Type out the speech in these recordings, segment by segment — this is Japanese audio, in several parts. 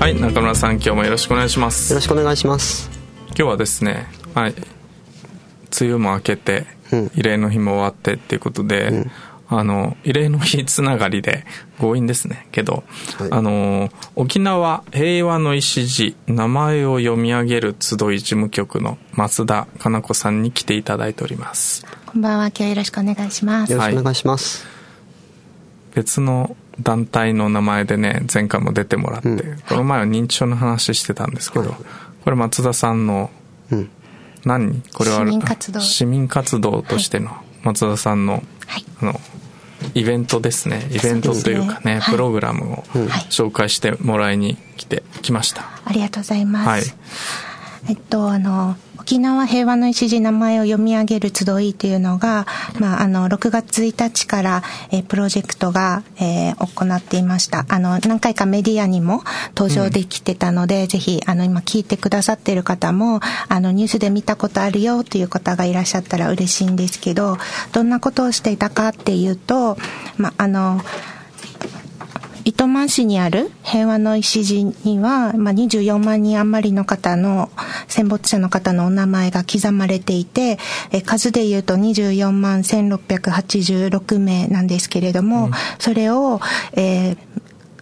はい中村さん今日もよろしくお願いしますよろしくお願いします今日はですねはい梅雨も明けて、うん、慰霊の日も終わってっていうことで、うんあの、慰霊の日つながりで強引ですね。けど、はい、あの、沖縄平和の礎、名前を読み上げる集い事務局の松田かな子さんに来ていただいております。こんばんは、今日よろしくお願いします。よろしくお願いします。はい、別の団体の名前でね、前回も出てもらって、うん、この前は認知症の話してたんですけど、はい、これ松田さんの、うん、何？これは市民活動。市民活動としての松田さんの、あの、イベントですね。イベントというかね、ね、プログラムを紹介してもらいに来てきました、ありがとうございます、はい、えっとあの沖縄平和の礎名前を読み上げる集いというのが、まあ、あの、6月1日から、えプロジェクトが、えー、行っていました。あの、何回かメディアにも登場できてたので、うん、ぜひ、あの、今聞いてくださっている方も、あの、ニュースで見たことあるよという方がいらっしゃったら嬉しいんですけど、どんなことをしていたかっていうと、まあ、あの、糸満市にある平和の礎には、まあ、24万人余りの方の戦没者の方のお名前が刻まれていて、え数で言うと24万1686名なんですけれども、うん、それを、えー、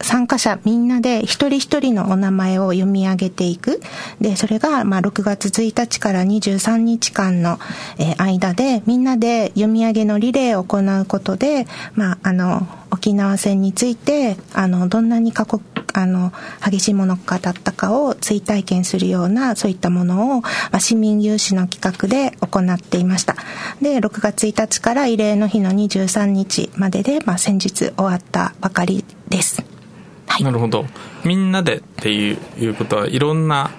参加者みんなで一人一人のお名前を読み上げていく。で、それが、まあ、6月1日から23日間の、えー、間で、みんなで読み上げのリレーを行うことで、まあ、あの、沖縄戦について、あの、どんなに過酷、あの、激しいものかだったかを追体験するような、そういったものを、まあ、市民有志の企画で行っていました。で、6月1日から慰霊の日の23日までで、まあ、先日終わったばかりです。はい、なるほど。みんなでっていういうことはいろんな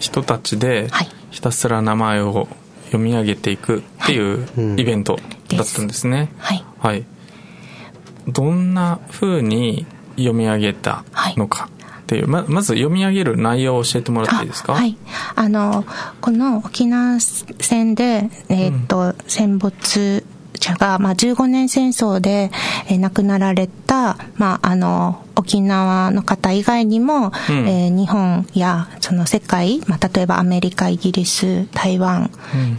人たちでひたすら名前を読み上げていくっていうイベントだったんですね、はい、はい、どんなふうに読み上げたのか、っていうままず読み上げる内容を教えてもらっていいですか？はい。あのこの沖縄戦で、えー、っと、うん、戦没者が、まあ、15年戦争で、えー、亡くなられた、まあ、あの沖縄の方以外にも、うん、えー、日本やその世界、まあ、例えばアメリカ、イギリス、台湾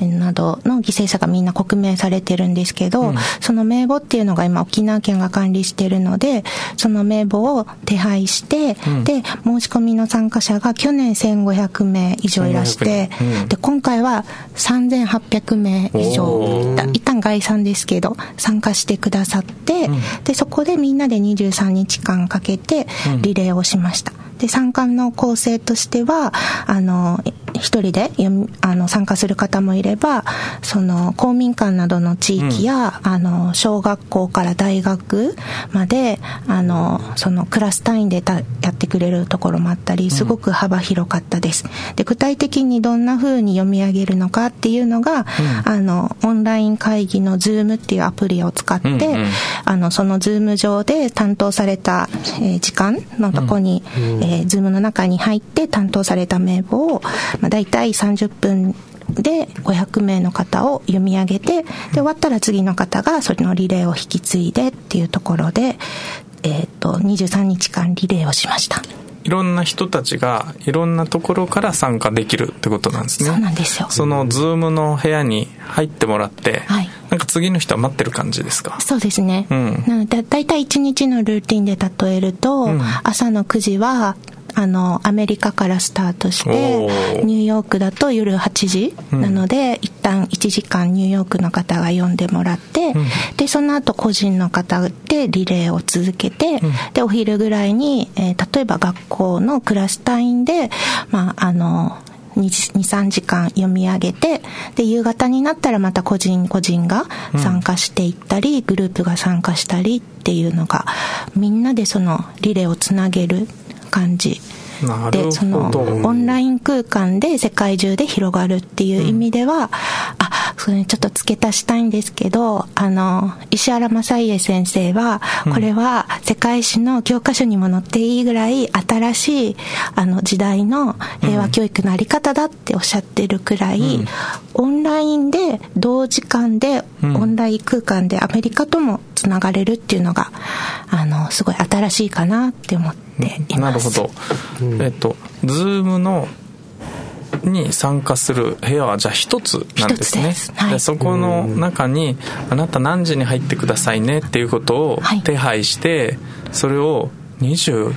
などの犠牲者がみんな刻名されてるんですけど、うん、その名簿っていうのが今沖縄県が管理してるので、その名簿を手配して、うん、で、申し込みの参加者が去年1500名以上いらして、で、今回は3800名以上、一旦概算ですけど、参加してくださって、で、そこでみんなで23日間かけけてリレーをしました。で、参加の構成としては、あの、一人であの参加する方もいれば、その公民館などの地域や、うん、あの、小学校から大学まで、あの、そのクラス単位でたやってくれるところもあったり、すごく幅広かったです。で、具体的にどんな風に読み上げるのかっていうのが、うん、あの、オンライン会議のズームっていうアプリを使って、うんうん、あの、そのズーム上で担当された、えー、時間のとこに、うん、えー、ズームの中に入って担当された名簿を、まあ、大体30分で500名の方を読み上げてで終わったら次の方がそれのリレーを引き継いでっていうところで、えーと、23日間リレーをしました。いろんな人たちがいろんなところから参加できるってことなんですね。そうなんですよ。そのズームの部屋に入ってもらって、はい、なんか次の人は待ってる感じですか？そうですね、うん、なのでだいたい1日のルーティンで例えると、うん、朝の9時はあの、アメリカからスタートして、ニューヨークだと夜8時なので、うん、一旦1時間ニューヨークの方が読んでもらって、うん、で、その後個人の方でリレーを続けて、うん、で、お昼ぐらいに、えー、例えば学校のクラス単位で、まあ、あの、2、3時間読み上げて、で、夕方になったらまた個人個人が参加していったり、グループが参加したりっていうのが、みんなでそのリレーをつなげる感じ。でそのオンライン空間で世界中で広がるっていう意味では、うん、あそれちょっと付け足したいんですけどあの石原正家先生はこれは世界史の教科書にも載っていいぐらい新しいあの時代の平和教育のあり方だっておっしゃってるくらい、うん、オンラインで同時間で、オンライン空間でアメリカともつながれるっていうのがあのすごい新しいかなって思っています。なるほど、えっとズームのに参加する部屋はじゃあ一つなんですね。で、はい、そこの中にあなた何時に入ってくださいねっていうことを手配して、それを20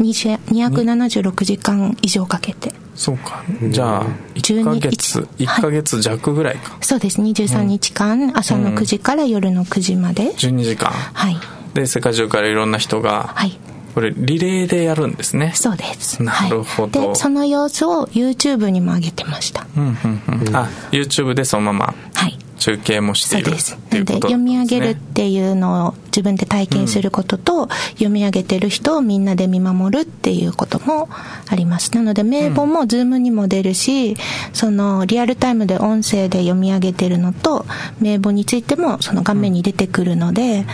276時間以上かけて。そうか。じゃあ1ヶ月1ヶ月弱ぐらいか、はい、そうです。23日間、朝の9時から夜の9時まで。12時間。はい。で世界中からいろんな人が、はい、これリレーでやるんですね。そうです。なるほど、はい、でその様子を YouTube にも上げてました。うんうんうん。あ YouTube でそのままはい。中継もしているっていうことで、ね、読み上げるっていうのを自分で体験することと、うん、読み上げてる人をみんなで見守るっていうこともあります。なので名簿も Zoom にも出るし、うん、そのリアルタイムで音声で読み上げてるのと名簿についてもその画面に出てくるので、うん。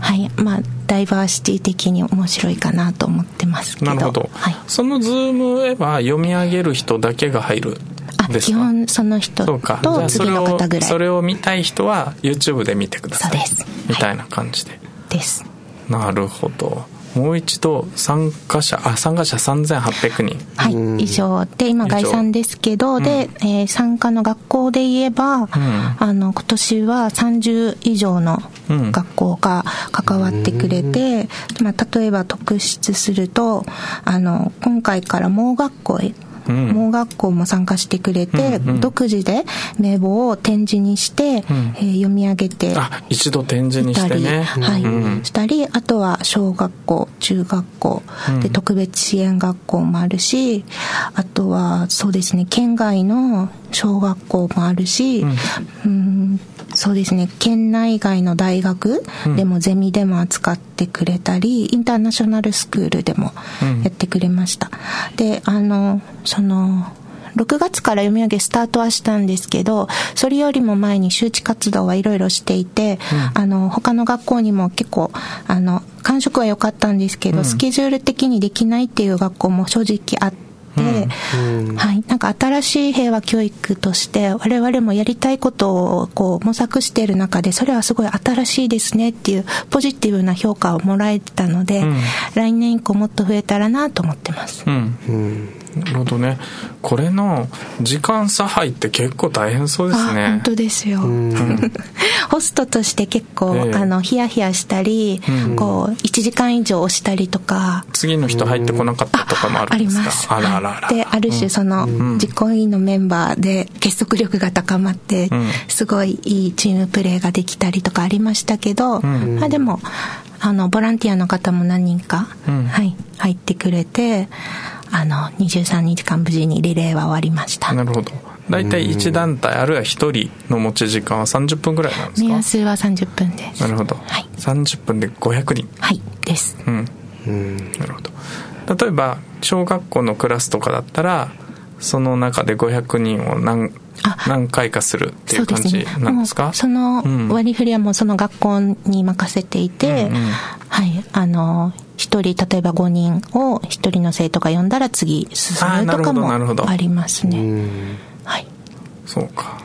はい。まあダイバーシティ的に面白いかなと思ってますけど。なるほど、はい、そのズームへは読み上げる人だけが入るあ基本その人と次の方ぐらい。それを見たい人は YouTube で見てください。そうです。みたいな感じで、はい、です。なるほどもう一度参加者あ参加者3800人。はい以上で今概算ですけど、で、えー、参加の学校で言えば、うん、あの今年は30以上の学校が関わってくれて、まあ、例えば特筆するとあの今回から盲学校へ盲学校も参加してくれて、独自で名簿を展示にして、うん、えー、読み上げてあ一度展示にしてね。はい、うん、したりあとは小学校中学校で特別支援学校もあるしあとはそうですね県外の小学校もあるし、うん、そうですね。県内外の大学でもゼミでも扱ってくれたり、インターナショナルスクールでもやってくれました、であのその6月から読み上げスタートはしたんですけどそれよりも前に周知活動はいろいろしていて、うん、あの他の学校にも結構あの感触は良かったんですけど、うん、スケジュール的にできないっていう学校も正直あって。うん、はい、なんか新しい平和教育として我々もやりたいことをこう模索している中でそれはすごい新しいですねっていうポジティブな評価をもらえたので、うん、来年以降もっと増えたらなと思ってます。うん。なるほどね。これの時間差配って結構大変そうですね。本当ですよ、ホストとして結構、えー、あのヒヤヒヤしたり、うん、こう1時間以上押したりとか。次の人入ってこなかったとかもあるんですか、あります。あらあらである種その、実行委員のメンバーで結束力が高まって、すごいいいチームプレーができたりとかありましたけど、まあでもあのボランティアの方も何人か、はい、入ってくれてあの23日間無事にリレーは終わりました。なるほど。大体1団体あるいは1人の持ち時間は30分ぐらいなんですか？目安は30分です。なるほど、はい、30分で500人。はいです。うん。なるほど。例えば小学校のクラスとかだったらその中で500人を何何回かするっていう感じなんですか？その割り振りはもうその学校に任せていて、うんうん、はい。あの一人例えば5人を一人の生徒が呼んだら次進むとかもありますね。はい。そうか。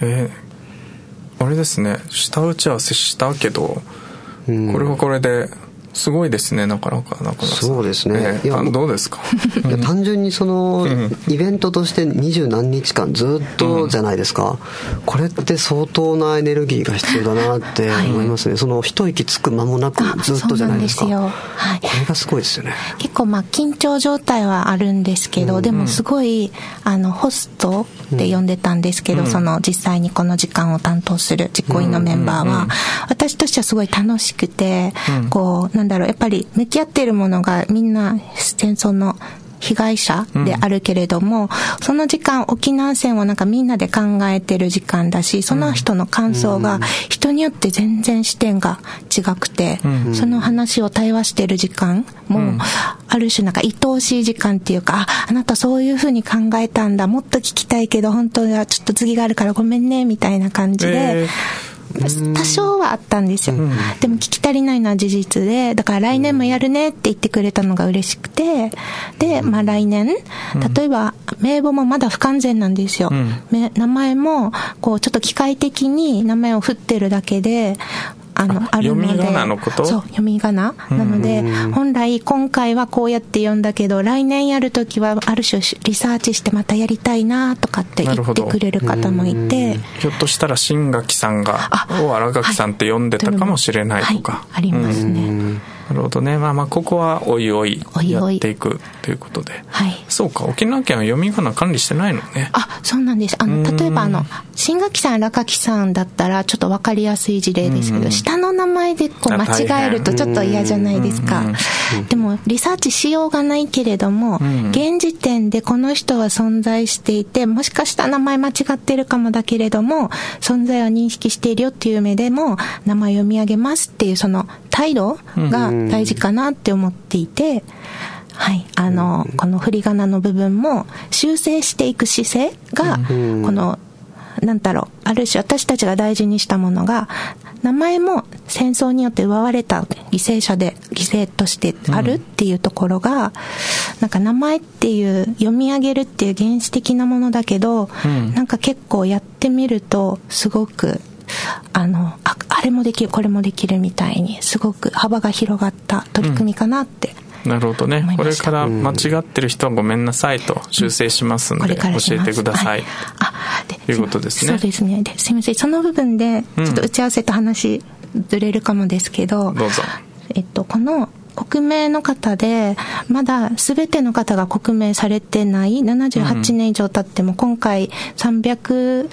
えー、あれですね。下打ち合わせしたけど、これはこれですごいですねなかなかなかなかそうですね、いやどうですか？いや単純にその、イベントとして二十何日間ずっとじゃないですか、うん、これって相当なエネルギーが必要だなって思いますね、はい、その一息つく間もなくずっとじゃないですか。はい、これがすごいですよね。結構まあ緊張状態はあるんですけど、うん、でもすごいあのホストって呼んでたんですけど、うん、その実際にこの時間を担当する実行委員のメンバーは、私としてはすごい楽しくて、こうなんだろう。やっぱり向き合っているものがみんな戦争の被害者であるけれども、うん、その時間沖縄戦をなんかみんなで考えてる時間だしその人の感想が人によって全然視点が違くて、うん、その話を対話してる時間も、ある種なんか愛おしい時間っていうかああなたそういうふうに考えたんだもっと聞きたいけど本当はちょっと次があるからごめんねみたいな感じで。えー多少はあったんですよ、うん、でも聞き足りないのは事実でだから来年もやるねって言ってくれたのが嬉しくてで、まあ、来年例えば名簿もまだ不完全なんですよ、うん、名前もこうちょっと機械的に名前を振ってるだけであの、あるので。読み仮名のこと？そう、読み仮名。なので、本来今回はこうやって読んだけど、来年やるときはある種リサーチしてまたやりたいなとかって言ってくれる方もいて。ひょっとしたら新垣さんが、を新垣さんって読んでたかもしれないとか。はい、ありますね。なるほどね。まあまあ、ここはおいおいやっていくということで。はい。そうか、沖縄県は読み仮名管理してないのね。あ、そうなんです。あの、例えばあの、新垣さん、荒垣さんだったら、ちょっとわかりやすい事例ですけど、下の名前でこう間違えるとちょっと嫌じゃないですか。でも、リサーチしようがないけれども、現時点でこの人は存在していて、もしかしたら名前間違ってるかもだけれども、存在は認識しているよっていう目でも、名前読み上げますっていう、その態度が大事かなって思っていて、はい、あの、この振り仮名の部分も修正していく姿勢が、この、なんだろう、ある種私たちが大事にしたものが、名前も戦争によって奪われた犠牲者で、犠牲としてあるっていうところが、なんか名前っていう読み上げるっていう原始的なものだけど、なんか結構やってみるとすごくあのああれもできるこれもできるみたいにすごく幅が広がった取り組みかなって、うん、なるほどね。これから間違ってる人はごめんなさいと修正しますんで、教えてください、はい、あでということですね。そうですね。ですいません。その部分でちょっと打ち合わせと話ずれるかもですけど、どうぞ。えっとこの国名の方で、まだ全ての方が国名されてない78年以上経っても、今回300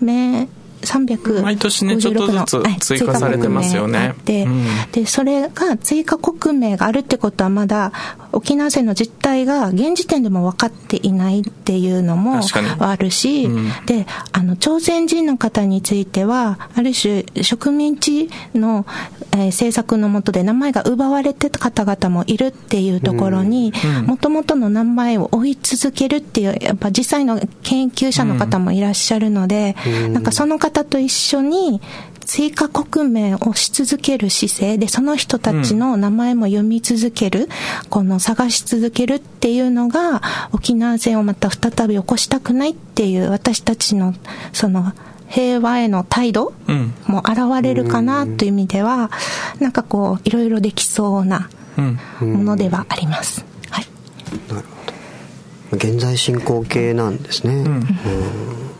名356毎年ねちょっとずつ追加されてますよね。でうん、でそれが追加国名があるってことはまだ沖縄戦の実態が現時点でも分かっていないっていうのもあるし、うん、であの朝鮮人の方についてはある種植民地の、えー、政策のもとで名前が奪われてた方々もいるっていうところにもともとの名前を追い続けるっていうやっぱ実際の研究者の方もいらっしゃるので、うん、なんかその方方と一緒に追加国名をし続ける姿勢で、その人たちの名前も読み続ける、うん、この探し続けるっていうのが、沖縄戦をまた再び起こしたくないっていう私たちの、その、平和への態度も現れるかなという意味では、うん、なんかこう、いろいろできそうなものではあります。はい。なるほど。現在進行形なんですね。うん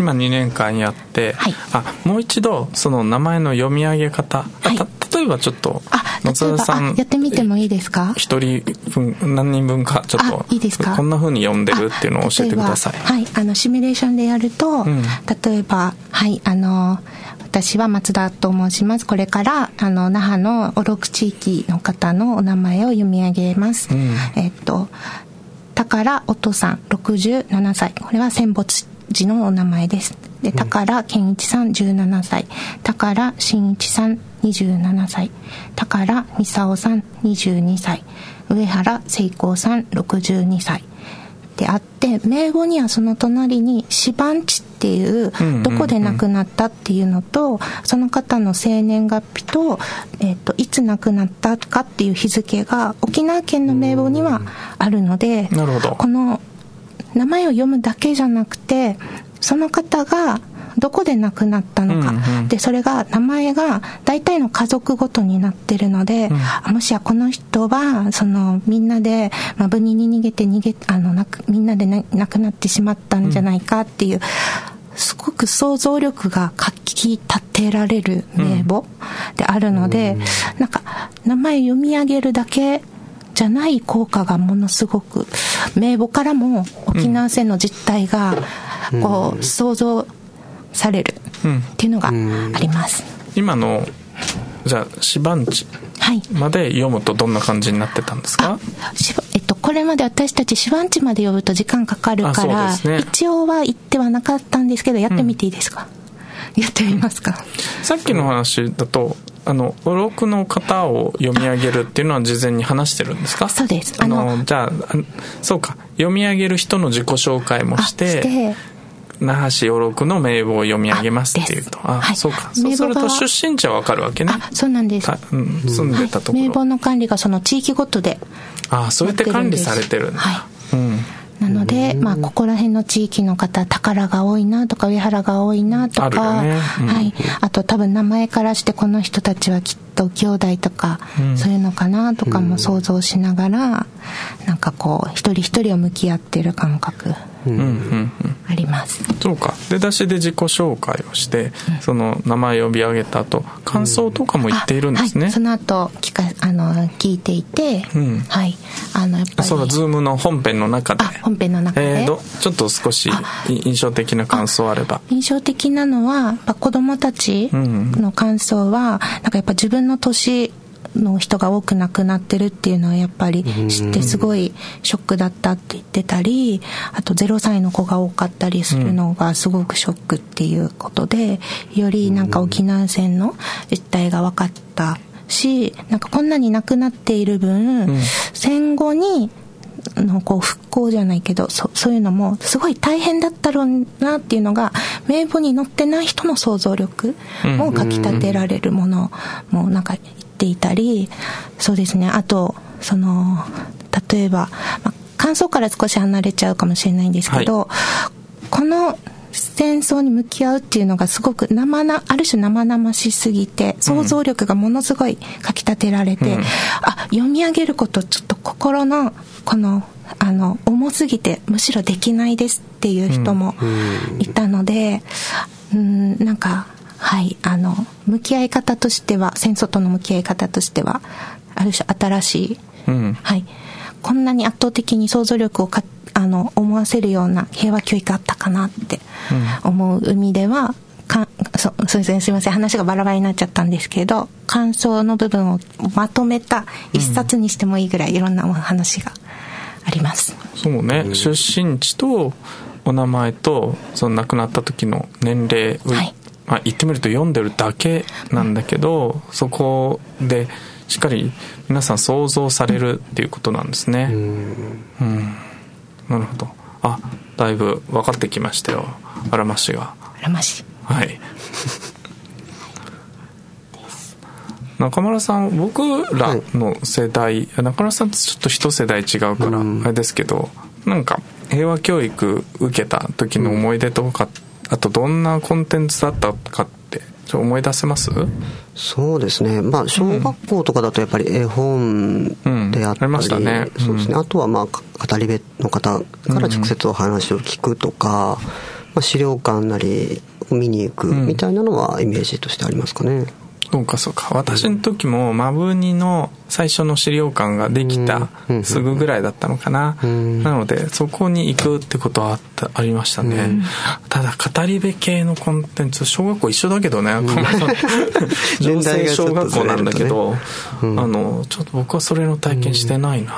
今2年間やって、はい、あもう一度その名前の読み上げ方、はい、例えばちょっと松田さんやってみてもいいですか？一人分何人分かちょっといいですか？こんなふうに読んでるっていうのを教えてください。はい。あのシミュレーションでやると、うん、例えばはいあの私は松田と申します。これからあの那覇の小六地域の方のお名前を読み上げます、うん、えっと宝音さん67歳。これは戦没字のお名前です。で、宝健一さん17歳、宝真一さん27歳、宝美沙さん22歳、上原聖光さん62歳。であって名簿にはその隣に死番地っていうどこで亡くなったっていうのとその方の生年月日と,、えー、といつ亡くなったかっていう日付が沖縄県の名簿にはあるのでこの名前を読むだけじゃなくてその方がどこで亡くなったのか、うんうん、でそれが名前が大体の家族ごとになってるので、うん、もしやこの人はそのみんなで、まあ、部に逃げて逃げあのなくみんなで亡くなってしまったんじゃないかっていう、うん、すごく想像力がかき立てられる名簿であるので、うん、なんか名前読み上げるだけじゃない効果がものすごく名簿からも沖縄戦の実態がこう想像されるっていうのがあります、今のじゃあ四番地まで読むとどんな感じになってたんですか、えっと、これまで私たち手話地まで呼ぶと時間かかるから、ね、一応は言ってはなかったんですけど、やってみていいですか、うん、やってみますか？さっきの話だと、あの、お録の方を読み上げるっていうのは事前に話してるんですか？そうです。あの、じゃあ、そうか、読み上げる人の自己紹介もして、那覇市与六の名簿を読み上げますっていうと。あ、はい、そうか。そうすると出身地はわかるわけね。あ、そうなんです。うん、住んでたところ、はい、名簿の管理がその地域ごとで。あ、そうやって管理されてるんだ。はい。うん。なので、まあ、ここら辺の地域の方、宝が多いなとか、上原が多いなとか、ねうん、はい。あと多分名前からしてこの人たちはきっと兄弟とか、うん、そういうのかなとかも想像しながら、なんかこう、一人一人を向き合ってる感覚。あります、そうか。出だしで自己紹介をして、その名前を呼び上げた後感想とかも言っているんですね、はい、その後聞かあの聞いていて、はい。あのやっぱり。そのズームの本編の中で。本編の中で、えー、ちょっと少し印象的な感想あれば。印象的なのはやっぱ子供たちの感想は、なんかやっぱ自分の年の人が多く亡くなってるっていうのはやっぱり知ってすごいショックだったって言ってたりあと0歳の子が多かったりするのがすごくショックっていうことでよりなんか沖縄戦の実態が分かったしなんかこんなに亡くなっている分、戦後にのこう復興じゃないけどそそういうのもすごい大変だったろうなっていうのが名簿に載ってない人の想像力をかきたてられるものもなんかていたり、そうですね、あと、その、例えば、まあ、感想から少し離れちゃうかもしれないんですけど、はい、この戦争に向き合うっていうのがすごく生な、ある種生々しすぎて、想像力がものすごいかきたてられて、うん、あ、読み上げることちょっと心の、この、あの、重すぎて、むしろできないですっていう人もいたので、うん、なんか、はい、あの、向き合い方としては、戦争との向き合い方としては、ある種新しい、うん、はい、こんなに圧倒的に想像力をかあの思わせるような平和教育あったかなって思う意味では、かそそうですねすいません話がバラバラになっちゃったんですけど感想の部分をまとめた一冊にしてもいいぐらいいろんな話があります、うん、そうね。出身地とお名前とその亡くなった時の年齢、はい、まあ、言ってみると読んでるだけなんだけど、そこでしっかり皆さん想像されるっていうことなんですね。うん、なるほど。あ、だいぶ分かってきましたよ。あらましが。あらまし。はい。中村さん僕らの世代、はい、中村さんとちょっと一世代違うからあれですけど、うん、なんか平和教育受けた時の思い出とかってあとどんなコンテンツだったかって思い出せます？そうですね。まあ小学校とかだとやっぱり絵本であったり、うんそうですね。あとはまあ語り部の方から直接お話を聞くとか、まあ、資料館なり見に行くみたいなのはイメージとしてありますかね、そうかそうか。私の時もマブニの最初の資料館ができたすぐぐらいだったのかな、なのでそこに行くってことはあったありましたね、ただ語り部系のコンテンツ小学校一緒だけどね、女性小学校なんだけど、あのちょっと僕はそれの体験してないな、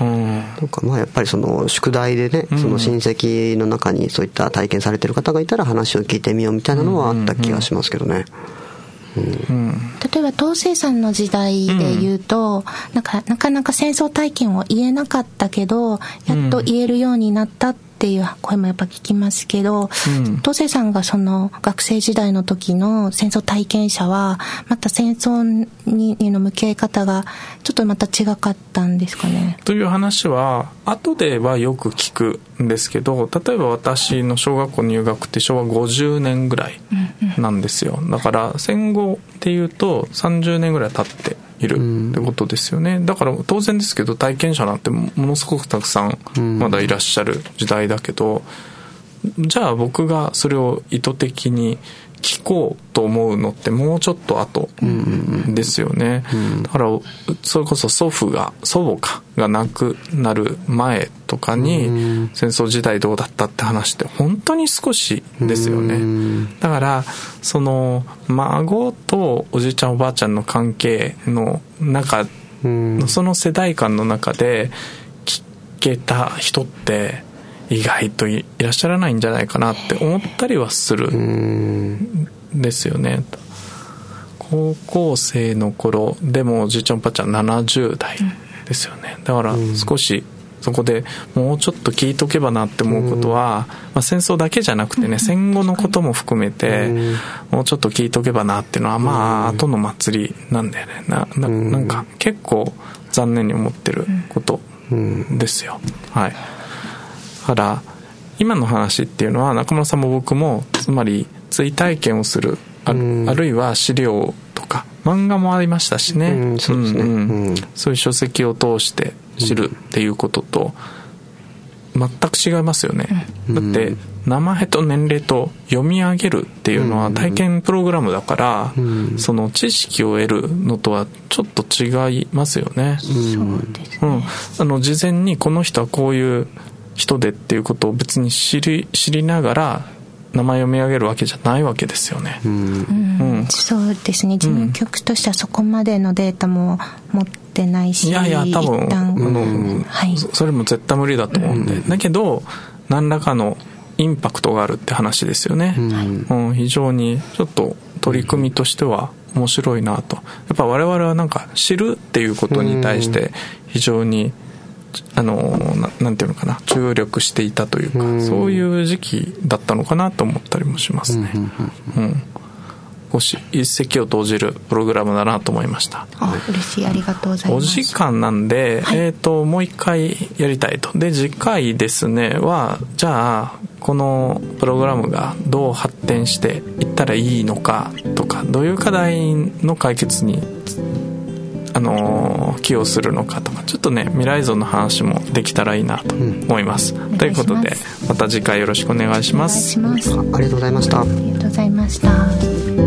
うん、とかまあやっぱりその宿題でね、その親戚の中にそういった体験されてる方がいたら話を聞いてみようみたいなのはあった気がしますけどね、例えば東西さんの時代で言うと、なんかなかなか戦争体験を言えなかったけどやっと言えるようになったってっていう声もやっぱ聞きますけど、うん、トセさんがその学生時代の時の戦争体験者は、また戦争にの向き合い方がちょっとまた違かったんですかね？という話は、後ではよく聞くんですけど、例えば私の小学校入学って昭和50年ぐらいなんですよ。だから戦後っていうと30年ぐらい経っているってことですよね、うん、だから当然ですけど体験者なんてものすごくたくさん。まだいらっしゃる時代だけど、じゃあ僕がそれを意図的に聞こうと思うのってもうちょっと後ですよね、だからそれこそ祖父が祖母かが亡くなる前とかに戦争時代どうだったって話って本当に少しですよね。だからその孫とおじいちゃんおばあちゃんの関係の中その世代間の中で聞けた人って意外といらっしゃらないんじゃないかなって思ったりはする。んですよね。高校生の頃でもおじいちゃんおばあちゃん70代ですよね。だから少しそこでもうちょっと聞いとけばなって思うことは、まあ、戦争だけじゃなくてね戦後のことも含めてもうちょっと聞いとけばなっていうのはまあ後の祭りなんだよね。なななんか結構残念に思ってることですよ。はい。だから今の話っていうのは中村さんも僕もつまり追体験をするあ,、あるいは資料とか漫画もありましたしね、うん、そうですね、うんそういう書籍を通して知るっていうことと全く違いますよね、だって名前と年齢と読み上げるっていうのは体験プログラムだから、その知識を得るのとはちょっと違いますよね。そうですね、うん、あの事前にこの人はこういう人でっていうことを別に知り知りながら名前を読み上げるわけじゃないわけですよね。うん。うん、そうですね。事務局としてはそこまでのデータも持ってないし、いやいや多分あの、はい、それも絶対無理だと思うんで、だけど何らかのインパクトがあるって話ですよね、うん。非常にちょっと取り組みとしては面白いなと。やっぱ我々はなんか知るっていうことに対して非常に、あのななんていうのかな。注力していたというか、うそういう時期だったのかなと思ったりもしますね。うん、一石を投じるプログラムだなと思いました。あ嬉しい。ありがとうございます。お時間なんで、はい、えっ、ー、ともう一回やりたいと。で次回ですねはじゃあこのプログラムがどう発展していったらいいのかとかどういう課題の解決にあの寄与するのかとかちょっとね未来像の話もできたらいいなと思います、うん、ということでまた次回よろしくお願いします。ありがとうございました。ありがとうございました